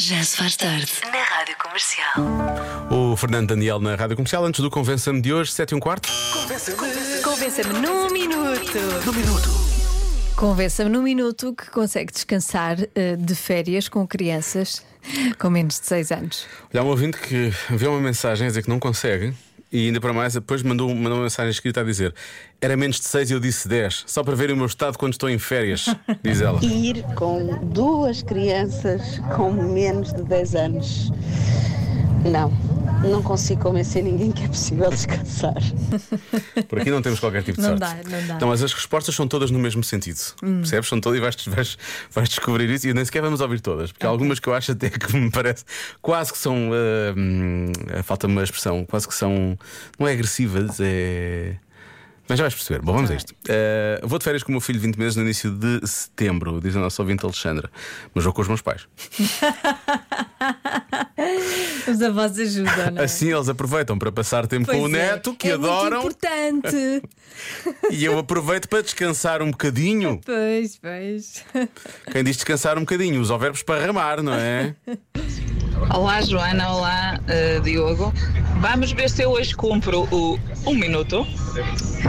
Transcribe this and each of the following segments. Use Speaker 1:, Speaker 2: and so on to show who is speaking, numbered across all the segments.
Speaker 1: Já se faz tarde. Na Rádio Comercial.
Speaker 2: O Fernando Daniel na Rádio Comercial, antes do Convença-me de hoje, 7 e um quarto.
Speaker 3: Convença-me num minuto.
Speaker 2: No minuto.
Speaker 3: Convença-me num minuto que consegue descansar eh, de férias com crianças com menos de 6 anos.
Speaker 2: Olha, há um ouvinte que vê uma mensagem a dizer que não consegue e ainda para mais, depois mandou, mandou uma mensagem escrita a dizer era menos de 6 e eu disse 10, só para ver o meu estado quando estou em férias, diz ela.
Speaker 4: ir com duas crianças com menos de 10 anos. Não, não consigo convencer ninguém que é possível descansar.
Speaker 2: Por aqui não temos qualquer tipo de
Speaker 3: Não
Speaker 2: sorte.
Speaker 3: dá, não dá.
Speaker 2: Não, mas as respostas são todas no mesmo sentido. Percebes? São todas e vais, vais, vais descobrir isso e nem sequer vamos ouvir todas, porque há algumas que eu acho até que me parece quase que são. hum, falta-me uma expressão, quase que são. Não é agressivas, é. Mas já vais perceber. Bom, vamos a isto. Ah, vou de férias com o meu filho 20 meses no início de setembro, diz a nossa ouvinte Alexandra. Mas vou com os meus pais.
Speaker 3: Mas a voz ajuda, não é?
Speaker 2: Assim eles aproveitam para passar tempo
Speaker 3: Pois
Speaker 2: com o
Speaker 3: é.
Speaker 2: neto, que
Speaker 3: é
Speaker 2: adoram,
Speaker 3: Muito importante.
Speaker 2: e eu aproveito para descansar um bocadinho.
Speaker 3: pois, pois.
Speaker 2: Quem diz descansar um bocadinho, usa o verbo esparramar, não é?
Speaker 5: Olá Joana, olá eh, Diogo. Vamos ver se eu hoje cumpro o um minuto.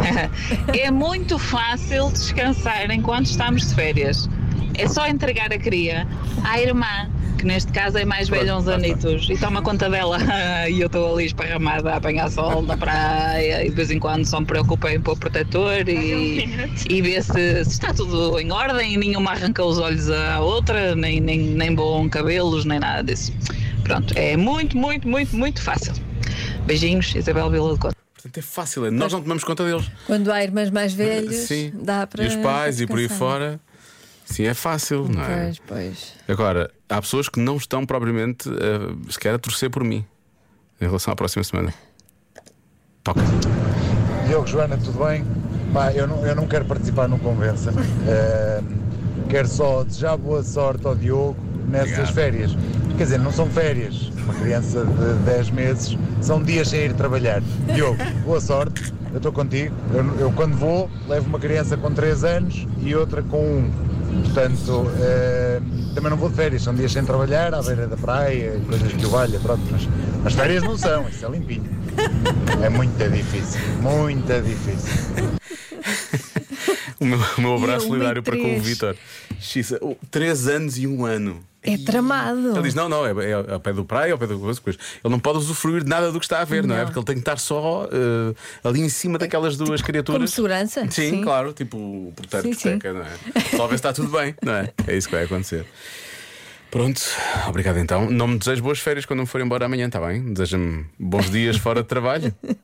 Speaker 5: é muito fácil descansar enquanto estamos de férias. É só entregar a cria à irmã, que neste caso é mais velha uns anitos, e toma conta dela. e eu estou ali esparramada a apanhar sol na praia, e de vez em quando só me preocupo em pôr protetor e, e ver se, se está tudo em ordem e nenhuma arranca os olhos à outra, nem, nem, nem boam cabelos, nem nada disso. Pronto, é muito, muito, muito, muito fácil. Beijinhos, Isabel Vila de Conta.
Speaker 2: Portanto, é fácil, é. nós não tomamos conta deles.
Speaker 3: Quando há irmãs mais velhas,
Speaker 2: Sim.
Speaker 3: dá para.
Speaker 2: E os pais e por aí
Speaker 3: descansar.
Speaker 2: fora. Sim, é fácil, não é?
Speaker 3: Pois, pois.
Speaker 2: Agora, há pessoas que não estão propriamente a, sequer a torcer por mim em relação à próxima semana. Toca.
Speaker 6: Diogo, Joana, tudo bem? Pá, eu não, eu não quero participar no Convença. Eh, quero só desejar boa sorte ao Diogo nessas
Speaker 2: Obrigado.
Speaker 6: férias. Quer dizer, não são férias. Uma criança de 10 meses são dias sem ir trabalhar. Diogo, boa sorte. Eu estou contigo. Eu, eu, quando vou, levo uma criança com 3 anos e outra com 1. Portanto, eh, também não vou de férias, são dias sem trabalhar, à beira da praia, coisas que o valha, pronto, mas as férias não são, isso é limpinho. É muito difícil, muito difícil.
Speaker 2: O meu, o meu abraço solidário para com o. Vitor. Oh, Três anos e um ano.
Speaker 3: É tramado.
Speaker 2: Ele diz: não, não, é, é ao pé do praia, ao pé do coisa, coisa. Ele não pode usufruir de nada do que está a ver, não, é?
Speaker 3: Não.
Speaker 2: Porque ele tem que estar só eh, ali em cima daquelas duas
Speaker 3: Como
Speaker 2: criaturas.
Speaker 3: segurança?
Speaker 2: Sim, claro, tipo o
Speaker 3: Sim,
Speaker 2: de discoteca, não é? Só ver se está tudo bem, não é? É isso que vai acontecer. Pronto, obrigado então. Não me desejo boas férias quando me for embora amanhã, está bem? Deseja-me bons dias fora de trabalho.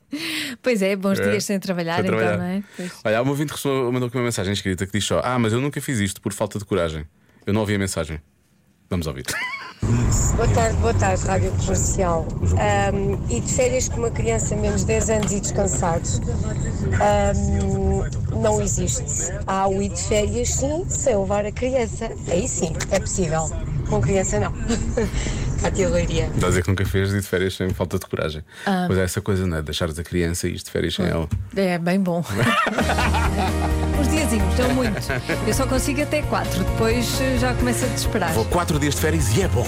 Speaker 3: Pois é, bons
Speaker 2: É,
Speaker 3: dias sem trabalhar,
Speaker 2: sem
Speaker 3: então,
Speaker 2: trabalhar.
Speaker 3: não é? Pois.
Speaker 2: Olha, há uma ouvinte mandou aqui uma mensagem escrita que diz só: Ah, mas eu nunca fiz isto por falta de coragem. Eu não ouvi a mensagem. Vamos ouvir.
Speaker 7: Boa tarde, boa tarde, Rádio Comercial. Ahm, e de férias com uma criança menos de 10 anos e descansados? Ahm, não existe. Há o ir de férias, sim, sem levar a criança. Aí sim, é possível. Com criança, não. Cátia Leiria.
Speaker 2: Estás a dizer que nunca fez e de férias sem falta de coragem. Pois é, essa coisa, não é? Deixares a criança e ir de férias sem ela.
Speaker 3: É bem bom. Uns diazinhos, não muito. Eu só consigo até quatro, depois já começo a desesperar.
Speaker 2: Vou quatro dias de férias e é bom.